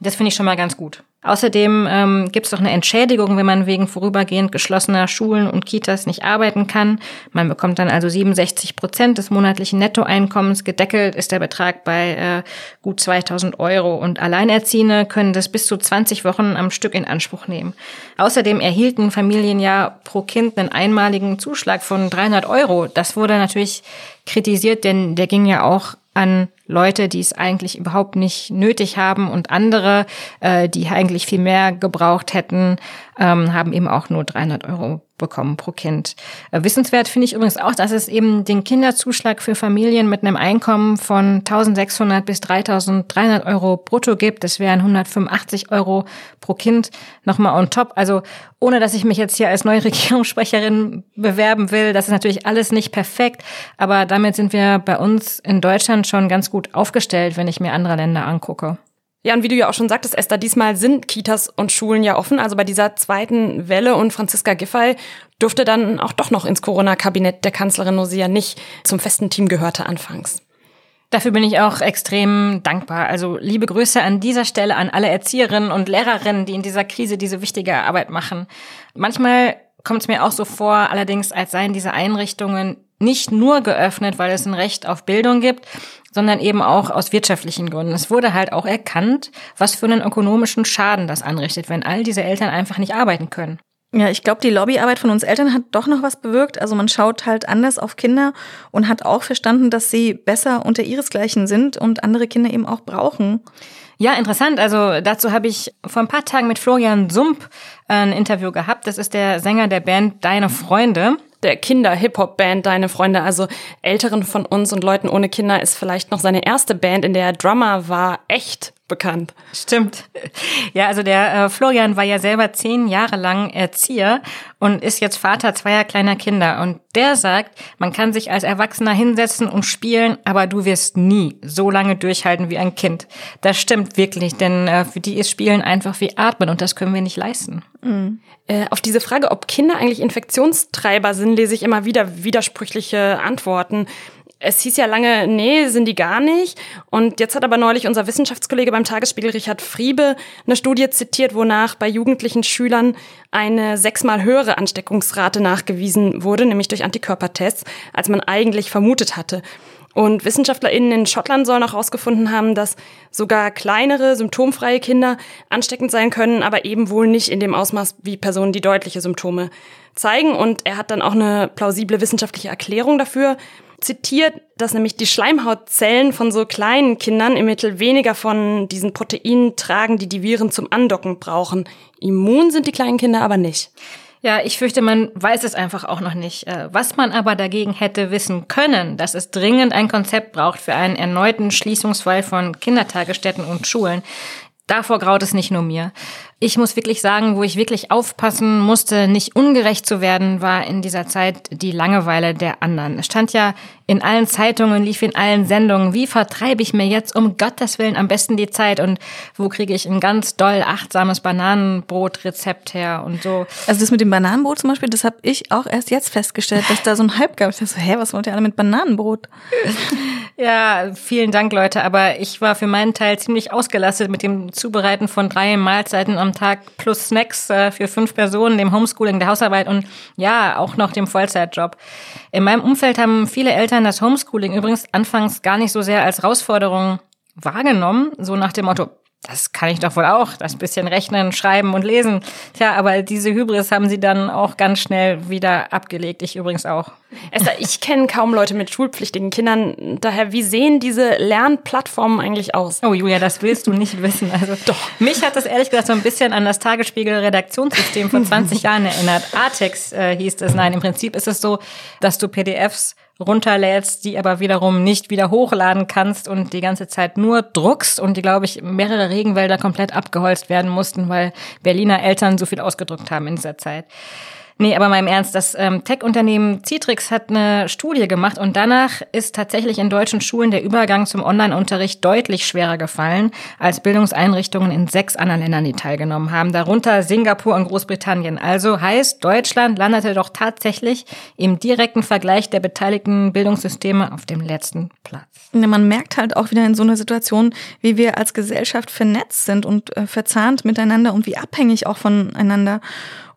Das finde ich schon mal ganz gut. Außerdem ähm, gibt es doch eine Entschädigung, wenn man wegen vorübergehend geschlossener Schulen und Kitas nicht arbeiten kann. Man bekommt dann also 67 Prozent des monatlichen Nettoeinkommens. Gedeckelt ist der Betrag bei äh, gut 2000 Euro. Und Alleinerziehende können das bis zu 20 Wochen am Stück in Anspruch nehmen. Außerdem erhielten Familien ja pro Kind einen einmaligen Zuschlag von 300 Euro. Das wurde natürlich kritisiert, denn der ging ja auch an Leute, die es eigentlich überhaupt nicht nötig haben und andere, äh, die eigentlich viel mehr gebraucht hätten, ähm, haben eben auch nur 300 Euro bekommen pro Kind. Äh, wissenswert finde ich übrigens auch, dass es eben den Kinderzuschlag für Familien mit einem Einkommen von 1600 bis 3300 Euro brutto gibt. Das wären 185 Euro pro Kind nochmal on top. Also ohne, dass ich mich jetzt hier als neue Regierungssprecherin bewerben will, das ist natürlich alles nicht perfekt, aber damit sind wir bei uns in Deutschland schon ganz gut aufgestellt, wenn ich mir andere Länder angucke. Ja, und wie du ja auch schon sagtest, Esther, diesmal sind Kitas und Schulen ja offen. Also bei dieser zweiten Welle und Franziska Giffey durfte dann auch doch noch ins Corona-Kabinett der Kanzlerin Nosia nicht zum festen Team gehörte anfangs. Dafür bin ich auch extrem dankbar. Also liebe Grüße an dieser Stelle an alle Erzieherinnen und Lehrerinnen, die in dieser Krise diese wichtige Arbeit machen. Manchmal kommt es mir auch so vor, allerdings als seien diese Einrichtungen nicht nur geöffnet, weil es ein Recht auf Bildung gibt, sondern eben auch aus wirtschaftlichen Gründen. Es wurde halt auch erkannt, was für einen ökonomischen Schaden das anrichtet, wenn all diese Eltern einfach nicht arbeiten können. Ja, ich glaube, die Lobbyarbeit von uns Eltern hat doch noch was bewirkt. Also man schaut halt anders auf Kinder und hat auch verstanden, dass sie besser unter ihresgleichen sind und andere Kinder eben auch brauchen. Ja, interessant. Also dazu habe ich vor ein paar Tagen mit Florian Sump ein Interview gehabt. Das ist der Sänger der Band Deine Freunde der Kinder-Hip-Hop-Band Deine Freunde, also Älteren von uns und Leuten ohne Kinder, ist vielleicht noch seine erste Band, in der er Drummer war, echt bekannt. Stimmt. Ja, also der äh, Florian war ja selber zehn Jahre lang Erzieher und ist jetzt Vater zweier kleiner Kinder. Und der sagt, man kann sich als Erwachsener hinsetzen und spielen, aber du wirst nie so lange durchhalten wie ein Kind. Das stimmt wirklich, denn äh, für die ist Spielen einfach wie Atmen und das können wir nicht leisten. Mhm. Äh, auf diese Frage, ob Kinder eigentlich Infektionstreiber sind, lese ich immer wieder widersprüchliche Antworten es hieß ja lange, nee, sind die gar nicht. Und jetzt hat aber neulich unser Wissenschaftskollege beim Tagesspiegel Richard Friebe eine Studie zitiert, wonach bei jugendlichen Schülern eine sechsmal höhere Ansteckungsrate nachgewiesen wurde, nämlich durch Antikörpertests, als man eigentlich vermutet hatte. Und WissenschaftlerInnen in Schottland sollen auch herausgefunden haben, dass sogar kleinere, symptomfreie Kinder ansteckend sein können, aber eben wohl nicht in dem Ausmaß wie Personen, die deutliche Symptome zeigen. Und er hat dann auch eine plausible wissenschaftliche Erklärung dafür zitiert, dass nämlich die Schleimhautzellen von so kleinen Kindern im Mittel weniger von diesen Proteinen tragen, die die Viren zum Andocken brauchen. Immun sind die kleinen Kinder aber nicht. Ja, ich fürchte, man weiß es einfach auch noch nicht. Äh, was man aber dagegen hätte wissen können, dass es dringend ein Konzept braucht für einen erneuten Schließungsfall von Kindertagesstätten und Schulen. Davor graut es nicht nur mir. Ich muss wirklich sagen, wo ich wirklich aufpassen musste, nicht ungerecht zu werden, war in dieser Zeit die Langeweile der anderen. Es stand ja in allen Zeitungen, lief in allen Sendungen, wie vertreibe ich mir jetzt um Gottes Willen am besten die Zeit und wo kriege ich ein ganz doll achtsames Bananenbrotrezept her und so. Also das mit dem Bananenbrot zum Beispiel, das habe ich auch erst jetzt festgestellt, dass da so ein Hype gab. Ich dachte so, hä, was wollt ihr alle mit Bananenbrot? ja, vielen Dank, Leute, aber ich war für meinen Teil ziemlich ausgelastet mit dem Zubereiten von drei Mahlzeiten am am Tag plus Snacks äh, für fünf Personen, dem Homeschooling, der Hausarbeit und ja, auch noch dem Vollzeitjob. In meinem Umfeld haben viele Eltern das Homeschooling übrigens anfangs gar nicht so sehr als Herausforderung wahrgenommen, so nach dem Motto, das kann ich doch wohl auch, das bisschen rechnen, schreiben und lesen. Tja, aber diese Hybris haben sie dann auch ganz schnell wieder abgelegt. Ich übrigens auch. Esther, ich kenne kaum Leute mit schulpflichtigen Kindern. Daher, wie sehen diese Lernplattformen eigentlich aus? Oh, Julia, das willst du nicht wissen. Also, doch. Mich hat das ehrlich gesagt so ein bisschen an das Tagesspiegel-Redaktionssystem von 20 Jahren erinnert. Artex äh, hieß es. Nein, im Prinzip ist es so, dass du PDFs runterlädst, die aber wiederum nicht wieder hochladen kannst und die ganze Zeit nur druckst und die, glaube ich, mehrere Regenwälder komplett abgeholzt werden mussten, weil Berliner Eltern so viel ausgedruckt haben in dieser Zeit. Nee, aber mal im Ernst, das ähm, Tech-Unternehmen Citrix hat eine Studie gemacht und danach ist tatsächlich in deutschen Schulen der Übergang zum Online-Unterricht deutlich schwerer gefallen als Bildungseinrichtungen in sechs anderen Ländern, die teilgenommen haben, darunter Singapur und Großbritannien. Also heißt, Deutschland landete doch tatsächlich im direkten Vergleich der beteiligten Bildungssysteme auf dem letzten Platz. Ja, man merkt halt auch wieder in so einer Situation, wie wir als Gesellschaft vernetzt sind und äh, verzahnt miteinander und wie abhängig auch voneinander.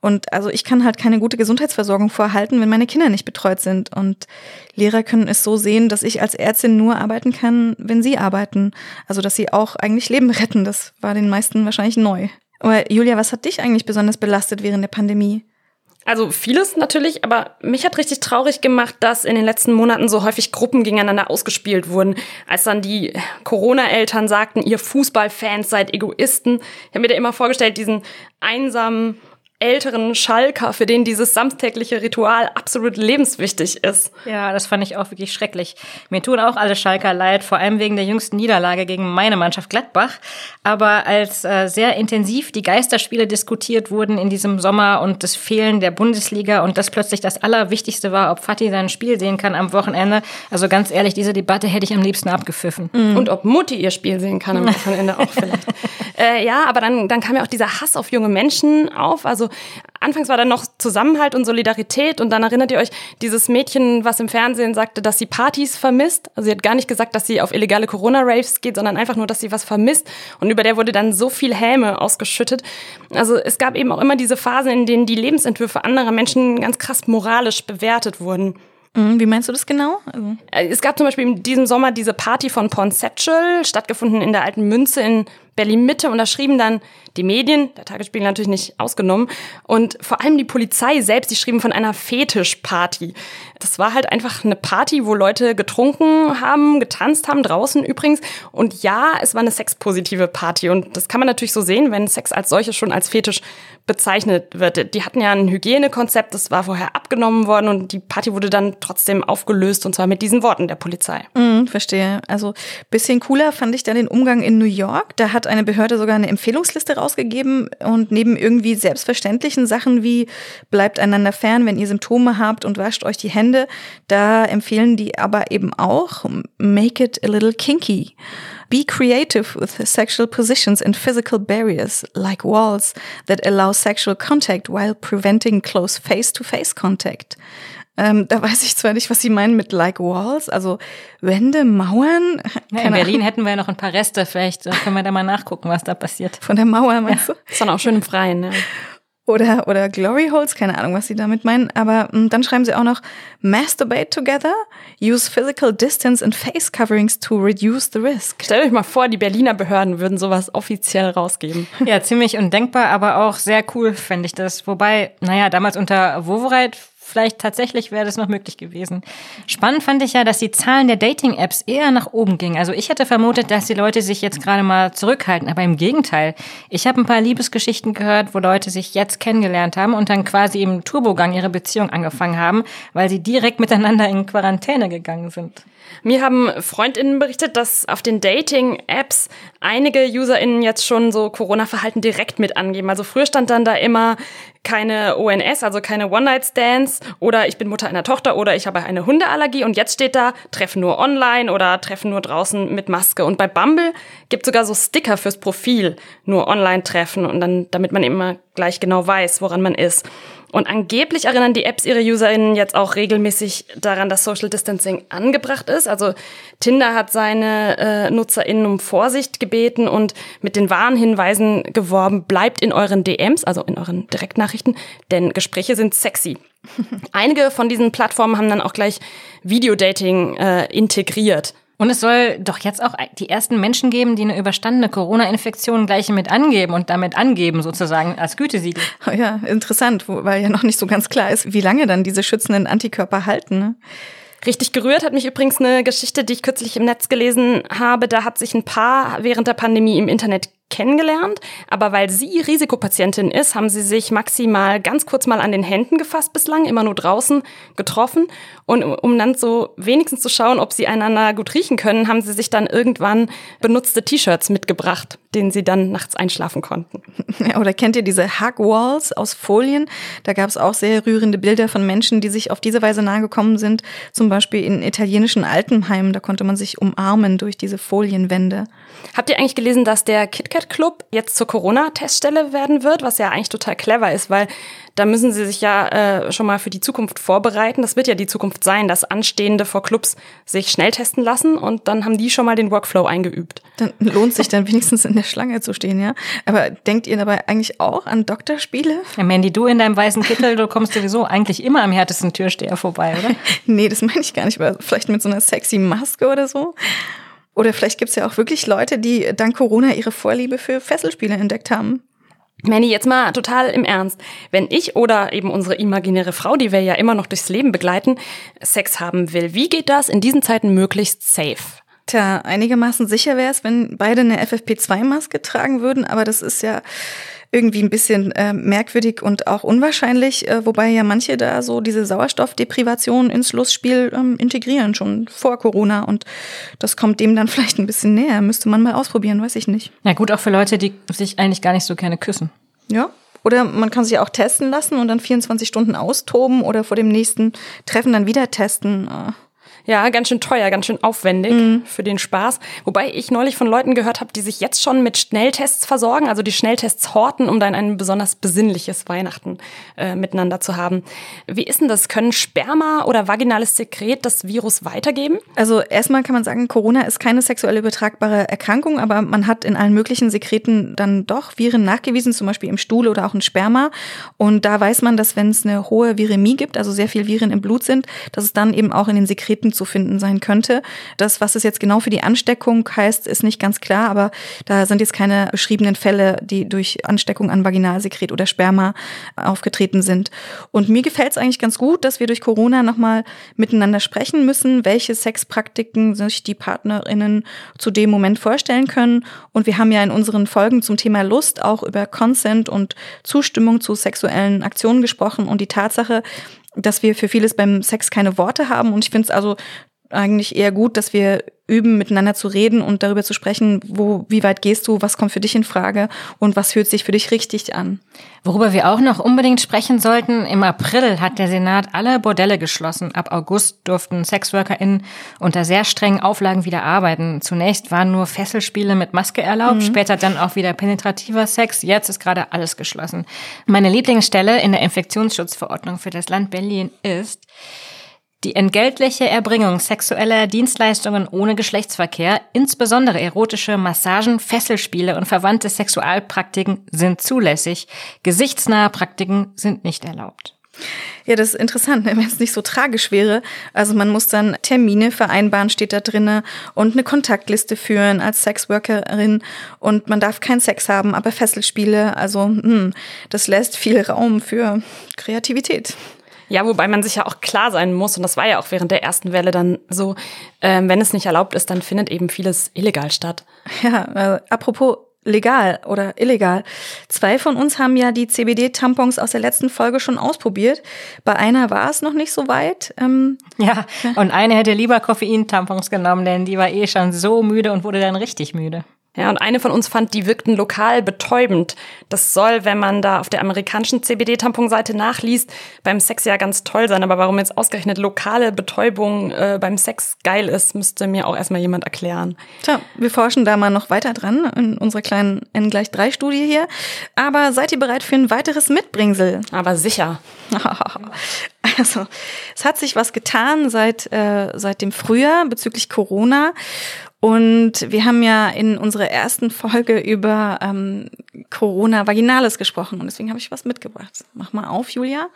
Und also ich kann halt keine gute Gesundheitsversorgung vorhalten, wenn meine Kinder nicht betreut sind. Und Lehrer können es so sehen, dass ich als Ärztin nur arbeiten kann, wenn sie arbeiten. Also dass sie auch eigentlich Leben retten. Das war den meisten wahrscheinlich neu. Aber Julia, was hat dich eigentlich besonders belastet während der Pandemie? Also vieles natürlich, aber mich hat richtig traurig gemacht, dass in den letzten Monaten so häufig Gruppen gegeneinander ausgespielt wurden. Als dann die Corona-Eltern sagten, ihr Fußballfans seid Egoisten. Ich habe mir da immer vorgestellt, diesen einsamen älteren Schalker, für den dieses samstägliche Ritual absolut lebenswichtig ist. Ja, das fand ich auch wirklich schrecklich. Mir tun auch alle Schalker leid, vor allem wegen der jüngsten Niederlage gegen meine Mannschaft Gladbach. Aber als äh, sehr intensiv die Geisterspiele diskutiert wurden in diesem Sommer und das Fehlen der Bundesliga und das plötzlich das Allerwichtigste war, ob Fatih sein Spiel sehen kann am Wochenende. Also ganz ehrlich, diese Debatte hätte ich am liebsten abgepfiffen. Mhm. Und ob Mutti ihr Spiel sehen kann am Wochenende auch vielleicht. äh, ja, aber dann, dann kam ja auch dieser Hass auf junge Menschen auf. Also anfangs war da noch Zusammenhalt und Solidarität und dann erinnert ihr euch, dieses Mädchen, was im Fernsehen sagte, dass sie Partys vermisst. Also sie hat gar nicht gesagt, dass sie auf illegale Corona-Raves geht, sondern einfach nur, dass sie was vermisst. Und über der wurde dann so viel Häme ausgeschüttet. Also es gab eben auch immer diese Phasen, in denen die Lebensentwürfe anderer Menschen ganz krass moralisch bewertet wurden. Mhm, wie meinst du das genau? Also äh, es gab zum Beispiel in diesem Sommer diese Party von Pornceptual, stattgefunden in der alten Münze in Berlin Mitte und da schrieben dann die Medien, der Tagesspiegel natürlich nicht ausgenommen, und vor allem die Polizei selbst, die schrieben von einer Fetischparty. Das war halt einfach eine Party, wo Leute getrunken haben, getanzt haben, draußen übrigens. Und ja, es war eine sexpositive Party. Und das kann man natürlich so sehen, wenn Sex als solches schon als Fetisch bezeichnet wird. Die hatten ja ein Hygienekonzept, das war vorher abgenommen worden und die Party wurde dann trotzdem aufgelöst und zwar mit diesen Worten der Polizei. Mm, verstehe. Also bisschen cooler fand ich dann den Umgang in New York. Da hat eine Behörde sogar eine Empfehlungsliste rausgegeben und neben irgendwie selbstverständlichen Sachen wie bleibt einander fern, wenn ihr Symptome habt und wascht euch die Hände, da empfehlen die aber eben auch make it a little kinky. Be creative with sexual positions and physical barriers, like walls that allow sexual contact while preventing close face-to-face -face contact. Ähm, da weiß ich zwar nicht, was Sie meinen mit like walls, also Wände, Mauern. Ja, in Berlin Ahnung. hätten wir ja noch ein paar Reste, vielleicht können wir da mal nachgucken, was da passiert. Von der Mauer, meinst ja. du? Ist dann auch schön im Freien, ja oder, oder Glory Holes, keine Ahnung, was sie damit meinen. Aber m, hm, dann schreiben sie auch noch Masturbate together, use physical distance and face coverings to reduce the risk. Stellt euch mal vor, die Berliner Behörden würden sowas offiziell rausgeben. Ja, ziemlich undenkbar, aber auch sehr cool fände ich das. Wobei, naja, damals unter Wovoreit vielleicht tatsächlich wäre das noch möglich gewesen. Spannend fand ich ja, dass die Zahlen der Dating-Apps eher nach oben gingen. Also ich hätte vermutet, dass die Leute sich jetzt gerade mal zurückhalten, aber im Gegenteil. Ich habe ein paar Liebesgeschichten gehört, wo Leute sich jetzt kennengelernt haben und dann quasi im Turbogang ihre Beziehung angefangen haben, weil sie direkt miteinander in Quarantäne gegangen sind. Mir haben Freundinnen berichtet, dass auf den Dating-Apps einige UserInnen jetzt schon so Corona-Verhalten direkt mit angeben. Also früher stand dann da immer keine ONS, also keine One-Night-Stands oder ich bin Mutter einer Tochter oder ich habe eine Hundeallergie und jetzt steht da Treffen nur online oder Treffen nur draußen mit Maske. Und bei Bumble gibt sogar so Sticker fürs Profil, nur online treffen und dann, damit man immer gleich genau weiß, woran man ist. Und angeblich erinnern die Apps ihre UserInnen jetzt auch regelmäßig daran, dass Social Distancing angebracht ist. Also Tinder hat seine äh, NutzerInnen um Vorsicht gebeten und mit den Warnhinweisen geworben, bleibt in euren DMs, also in euren Direktnachrichten, denn Gespräche sind sexy. Einige von diesen Plattformen haben dann auch gleich Videodating äh, integriert. Und es soll doch jetzt auch die ersten Menschen geben, die eine überstandene Corona-Infektion gleich mit angeben und damit angeben, sozusagen als Gütesiegel. Oh ja, interessant, weil ja noch nicht so ganz klar ist, wie lange dann diese schützenden Antikörper halten. Ne? Richtig gerührt hat mich übrigens eine Geschichte, die ich kürzlich im Netz gelesen habe. Da hat sich ein Paar während der Pandemie im Internet kennengelernt, aber weil sie Risikopatientin ist, haben sie sich maximal ganz kurz mal an den Händen gefasst bislang, immer nur draußen getroffen. Und um dann so wenigstens zu schauen, ob sie einander gut riechen können, haben sie sich dann irgendwann benutzte T-Shirts mitgebracht, denen sie dann nachts einschlafen konnten. Ja, oder kennt ihr diese Hug Walls aus Folien? Da gab es auch sehr rührende Bilder von Menschen, die sich auf diese Weise nahegekommen sind, zum Beispiel in italienischen Altenheimen, da konnte man sich umarmen durch diese Folienwände. Habt ihr eigentlich gelesen, dass der KitKat Club jetzt zur Corona-Teststelle werden wird, was ja eigentlich total clever ist, weil da müssen sie sich ja äh, schon mal für die Zukunft vorbereiten. Das wird ja die Zukunft sein, dass Anstehende vor Clubs sich schnell testen lassen und dann haben die schon mal den Workflow eingeübt. Dann lohnt sich dann wenigstens in der Schlange zu stehen, ja. Aber denkt ihr dabei eigentlich auch an Doktorspiele? Ja, Mandy, du in deinem weißen Kittel, du kommst sowieso eigentlich immer am härtesten Türsteher vorbei, oder? nee, das meine ich gar nicht, aber vielleicht mit so einer sexy Maske oder so. Oder vielleicht gibt's ja auch wirklich Leute, die dank Corona ihre Vorliebe für Fesselspiele entdeckt haben. Manny, jetzt mal total im Ernst. Wenn ich oder eben unsere imaginäre Frau, die wir ja immer noch durchs Leben begleiten, Sex haben will, wie geht das in diesen Zeiten möglichst safe? Tja, einigermaßen sicher wäre es, wenn beide eine FFP2-Maske tragen würden, aber das ist ja irgendwie ein bisschen äh, merkwürdig und auch unwahrscheinlich, äh, wobei ja manche da so diese Sauerstoffdeprivation ins Lustspiel ähm, integrieren, schon vor Corona. Und das kommt dem dann vielleicht ein bisschen näher. Müsste man mal ausprobieren, weiß ich nicht. Ja, gut, auch für Leute, die sich eigentlich gar nicht so gerne küssen. Ja, oder man kann sich auch testen lassen und dann 24 Stunden austoben oder vor dem nächsten Treffen dann wieder testen. Ja, ganz schön teuer, ganz schön aufwendig mhm. für den Spaß. Wobei ich neulich von Leuten gehört habe, die sich jetzt schon mit Schnelltests versorgen, also die Schnelltests horten, um dann ein besonders besinnliches Weihnachten äh, miteinander zu haben. Wie ist denn das? Können Sperma oder vaginales Sekret das Virus weitergeben? Also erstmal kann man sagen, Corona ist keine sexuell übertragbare Erkrankung, aber man hat in allen möglichen Sekreten dann doch Viren nachgewiesen, zum Beispiel im Stuhl oder auch im Sperma. Und da weiß man, dass wenn es eine hohe Viremie gibt, also sehr viel Viren im Blut sind, dass es dann eben auch in den Sekreten Aktivitäten zu finden sein könnte. Das, was es jetzt genau für die Ansteckung heißt, ist nicht ganz klar, aber da sind jetzt keine beschriebenen Fälle, die durch Ansteckung an Vaginalsekret oder Sperma aufgetreten sind. Und mir gefällt es eigentlich ganz gut, dass wir durch Corona nochmal miteinander sprechen müssen, welche Sexpraktiken sich die PartnerInnen zu dem Moment vorstellen können. Und wir haben ja in unseren Folgen zum Thema Lust auch über Consent und Zustimmung zu sexuellen Aktionen gesprochen und die Tatsache, dass wir für vieles beim Sex keine Worte haben. Und ich finde es also eigentlich eher gut, dass wir üben, miteinander zu reden und darüber zu sprechen, wo, wie weit gehst du, was kommt für dich in Frage und was fühlt sich für dich richtig an. Worüber wir auch noch unbedingt sprechen sollten, im April hat der Senat alle Bordelle geschlossen. Ab August durften SexworkerInnen unter sehr strengen Auflagen wieder arbeiten. Zunächst waren nur Fesselspiele mit Maske erlaubt, mhm. später dann auch wieder penetrativer Sex. Jetzt ist gerade alles geschlossen. Meine Lieblingsstelle in der Infektionsschutzverordnung für das Land Berlin ist, die entgeltliche Erbringung sexueller Dienstleistungen ohne Geschlechtsverkehr, insbesondere erotische Massagen, Fesselspiele und verwandte Sexualpraktiken sind zulässig. Gesichtsnahe Praktiken sind nicht erlaubt. Ja, das ist interessant, ne? wenn es nicht so tragisch wäre. Also man muss dann Termine vereinbaren, steht da drinne und eine Kontaktliste führen als Sexworkerin und man darf keinen Sex haben, aber Fesselspiele, also hm, das lässt viel Raum für Kreativität. Ja, wobei man sich ja auch klar sein muss, und das war ja auch während der ersten Welle dann so, ähm, wenn es nicht erlaubt ist, dann findet eben vieles illegal statt. Ja, äh, apropos legal oder illegal. Zwei von uns haben ja die CBD-Tampons aus der letzten Folge schon ausprobiert. Bei einer war es noch nicht so weit. Ähm, ja, und eine hätte lieber Koffein-Tampons genommen, denn die war eh schon so müde und wurde dann richtig müde. Ja, und eine von uns fand, die wirkten lokal betäubend. Das soll, wenn man da auf der amerikanischen CBD-Tamponseite nachliest, beim Sex ja ganz toll sein. Aber warum jetzt ausgerechnet lokale Betäubung äh, beim Sex geil ist, müsste mir auch erstmal jemand erklären. Tja, wir forschen da mal noch weiter dran in unserer kleinen N gleich 3 Studie hier. Aber seid ihr bereit für ein weiteres Mitbringsel? Aber sicher. Also, es hat sich was getan seit, äh, seit dem Frühjahr bezüglich Corona. Und wir haben ja in unserer ersten Folge über ähm, Corona Vaginales gesprochen und deswegen habe ich was mitgebracht. Mach mal auf, Julia.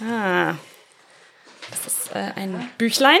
Ah, das ist äh, ein Büchlein.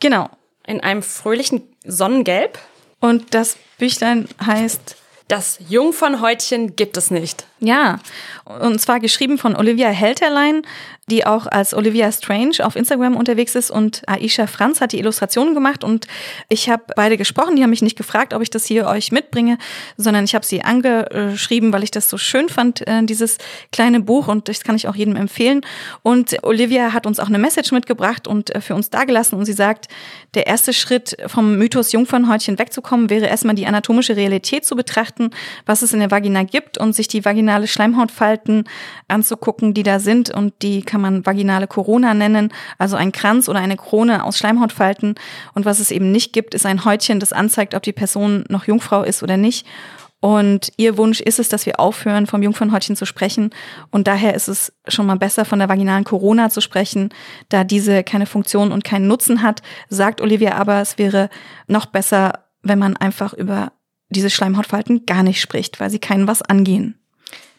Genau. In einem fröhlichen Sonnengelb. Und das Büchlein heißt Das Jungfernhäutchen gibt es nicht. Ja, und zwar geschrieben von Olivia Helterlein, die auch als Olivia Strange auf Instagram unterwegs ist. Und Aisha Franz hat die Illustrationen gemacht. Und ich habe beide gesprochen, die haben mich nicht gefragt, ob ich das hier euch mitbringe, sondern ich habe sie angeschrieben, weil ich das so schön fand, äh, dieses kleine Buch. Und das kann ich auch jedem empfehlen. Und Olivia hat uns auch eine Message mitgebracht und äh, für uns dagelassen. Und sie sagt, der erste Schritt vom Mythos Jungfernhäutchen wegzukommen wäre erstmal die anatomische Realität zu betrachten, was es in der Vagina gibt und sich die Vagina vaginale Schleimhautfalten anzugucken, die da sind und die kann man vaginale Corona nennen, also ein Kranz oder eine Krone aus Schleimhautfalten. Und was es eben nicht gibt, ist ein Häutchen, das anzeigt, ob die Person noch Jungfrau ist oder nicht. Und ihr Wunsch ist es, dass wir aufhören, vom Jungfernhäutchen zu sprechen. Und daher ist es schon mal besser, von der vaginalen Corona zu sprechen, da diese keine Funktion und keinen Nutzen hat. Sagt Olivia aber, es wäre noch besser, wenn man einfach über diese Schleimhautfalten gar nicht spricht, weil sie keinen was angehen.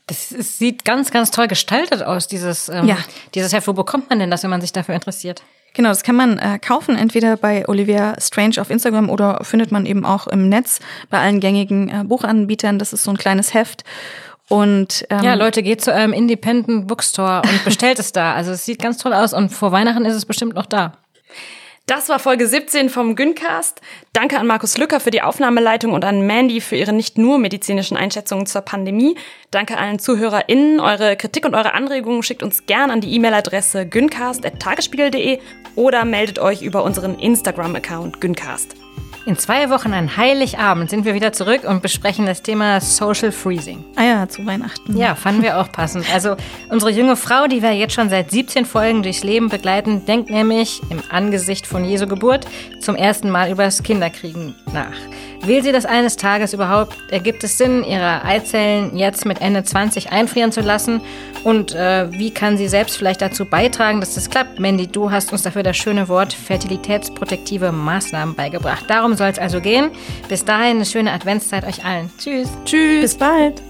Das sieht ganz, ganz toll gestaltet aus, dieses, ähm, ja. dieses Heft. Wo bekommt man denn das, wenn man sich dafür interessiert? Genau, das kann man äh, kaufen, entweder bei Olivia Strange auf Instagram oder findet man eben auch im Netz bei allen gängigen äh, Buchanbietern. Das ist so ein kleines Heft. Und ähm, ja, Leute, geht zu einem Independent Bookstore und bestellt es da. Also es sieht ganz toll aus und vor Weihnachten ist es bestimmt noch da. Das war Folge 17 vom Güncast. Danke an Markus Lücker für die Aufnahmeleitung und an Mandy für ihre nicht nur medizinischen Einschätzungen zur Pandemie. Danke allen ZuhörerInnen. Eure Kritik und eure Anregungen schickt uns gern an die E-Mail-Adresse güncast.tagesspiegel.de oder meldet euch über unseren Instagram-Account Güncast. In zwei Wochen an Heiligabend sind wir wieder zurück und besprechen das Thema Social Freezing. Ah ja, zu Weihnachten. Ja, fanden wir auch passend. Also unsere junge Frau, die wir jetzt schon seit 17 Folgen durchs Leben begleiten, denkt nämlich im Angesicht von Jesu Geburt zum ersten Mal über das Kinderkriegen nach. Will sie das eines Tages überhaupt? Ergibt es Sinn, ihre Eizellen jetzt mit Ende 20 einfrieren zu lassen? Und äh, wie kann sie selbst vielleicht dazu beitragen, dass das klappt? Mandy, du hast uns dafür das schöne Wort fertilitätsprotektive Maßnahmen beigebracht. Darum soll es also gehen. Bis dahin eine schöne Adventszeit euch allen. Tschüss. Tschüss. Bis bald.